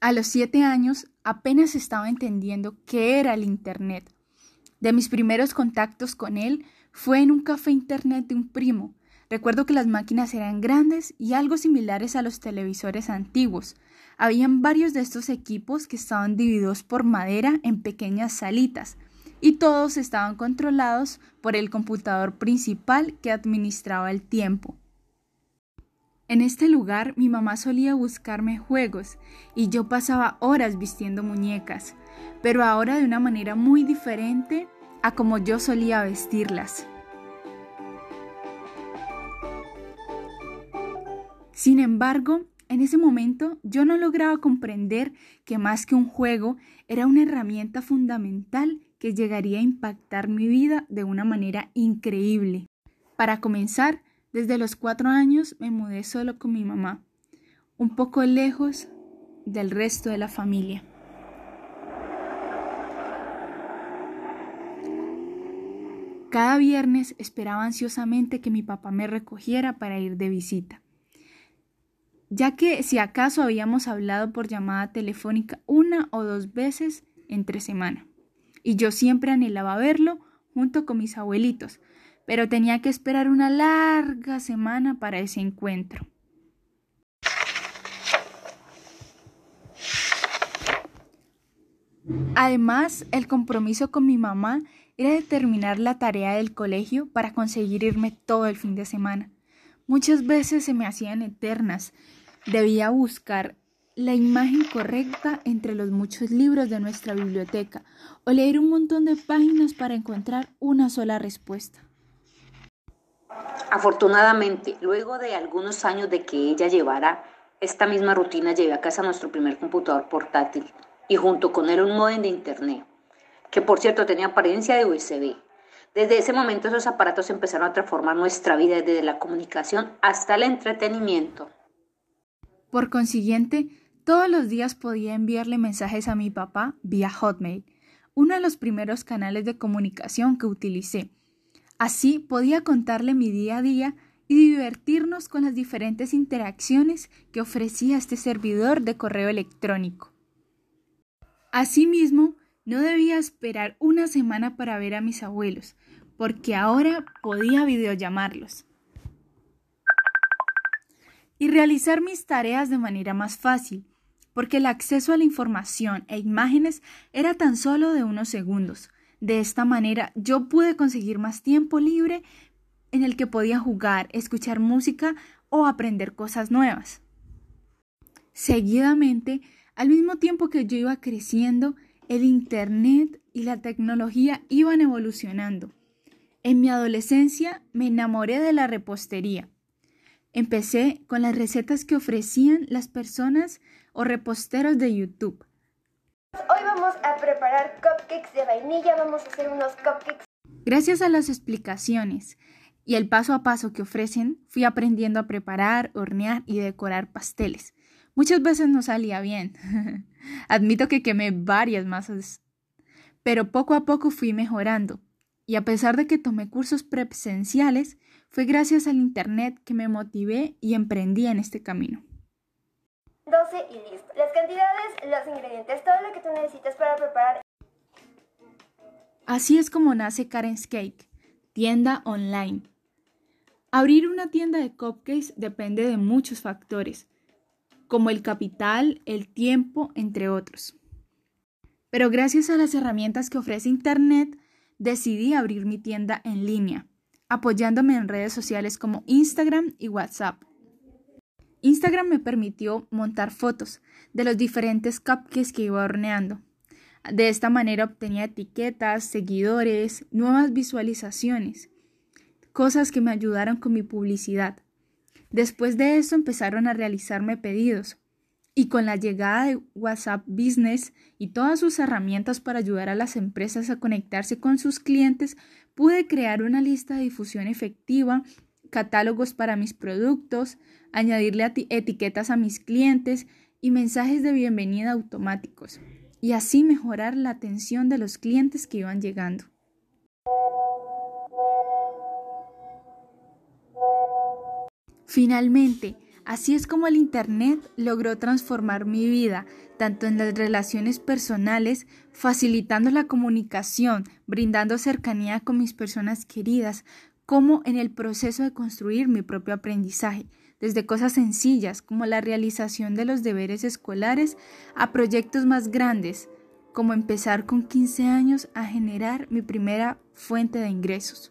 A los siete años apenas estaba entendiendo qué era el Internet. De mis primeros contactos con él fue en un café Internet de un primo. Recuerdo que las máquinas eran grandes y algo similares a los televisores antiguos. Habían varios de estos equipos que estaban divididos por madera en pequeñas salitas y todos estaban controlados por el computador principal que administraba el tiempo. En este lugar mi mamá solía buscarme juegos y yo pasaba horas vistiendo muñecas, pero ahora de una manera muy diferente a como yo solía vestirlas. Sin embargo, en ese momento yo no lograba comprender que más que un juego era una herramienta fundamental que llegaría a impactar mi vida de una manera increíble. Para comenzar, desde los cuatro años me mudé solo con mi mamá, un poco lejos del resto de la familia. Cada viernes esperaba ansiosamente que mi papá me recogiera para ir de visita, ya que si acaso habíamos hablado por llamada telefónica una o dos veces entre semana y yo siempre anhelaba verlo junto con mis abuelitos, pero tenía que esperar una larga semana para ese encuentro. Además, el compromiso con mi mamá era determinar la tarea del colegio para conseguir irme todo el fin de semana. Muchas veces se me hacían eternas. Debía buscar la imagen correcta entre los muchos libros de nuestra biblioteca o leer un montón de páginas para encontrar una sola respuesta. Afortunadamente, luego de algunos años de que ella llevara esta misma rutina, llevé a casa nuestro primer computador portátil y junto con él un modem de internet, que por cierto tenía apariencia de USB. Desde ese momento esos aparatos empezaron a transformar nuestra vida desde la comunicación hasta el entretenimiento. Por consiguiente, todos los días podía enviarle mensajes a mi papá vía Hotmail, uno de los primeros canales de comunicación que utilicé. Así podía contarle mi día a día y divertirnos con las diferentes interacciones que ofrecía este servidor de correo electrónico. Asimismo, no debía esperar una semana para ver a mis abuelos, porque ahora podía videollamarlos y realizar mis tareas de manera más fácil, porque el acceso a la información e imágenes era tan solo de unos segundos. De esta manera yo pude conseguir más tiempo libre en el que podía jugar, escuchar música o aprender cosas nuevas. Seguidamente, al mismo tiempo que yo iba creciendo, el Internet y la tecnología iban evolucionando. En mi adolescencia me enamoré de la repostería. Empecé con las recetas que ofrecían las personas o reposteros de YouTube. Hoy vamos a preparar cupcakes de vainilla, vamos a hacer unos cupcakes. Gracias a las explicaciones y el paso a paso que ofrecen, fui aprendiendo a preparar, hornear y decorar pasteles. Muchas veces no salía bien. Admito que quemé varias masas, pero poco a poco fui mejorando. Y a pesar de que tomé cursos presenciales, fue gracias al Internet que me motivé y emprendí en este camino. 12 y listo. Las cantidades, los ingredientes, todo lo que tú necesitas para preparar. Así es como nace Karen's Cake, tienda online. Abrir una tienda de cupcakes depende de muchos factores, como el capital, el tiempo, entre otros. Pero gracias a las herramientas que ofrece Internet, decidí abrir mi tienda en línea, apoyándome en redes sociales como Instagram y WhatsApp. Instagram me permitió montar fotos de los diferentes cupcakes que iba horneando. De esta manera obtenía etiquetas, seguidores, nuevas visualizaciones, cosas que me ayudaron con mi publicidad. Después de eso empezaron a realizarme pedidos y con la llegada de WhatsApp Business y todas sus herramientas para ayudar a las empresas a conectarse con sus clientes, pude crear una lista de difusión efectiva catálogos para mis productos, añadirle etiquetas a mis clientes y mensajes de bienvenida automáticos, y así mejorar la atención de los clientes que iban llegando. Finalmente, Así es como el Internet logró transformar mi vida, tanto en las relaciones personales, facilitando la comunicación, brindando cercanía con mis personas queridas, como en el proceso de construir mi propio aprendizaje, desde cosas sencillas como la realización de los deberes escolares a proyectos más grandes, como empezar con 15 años a generar mi primera fuente de ingresos.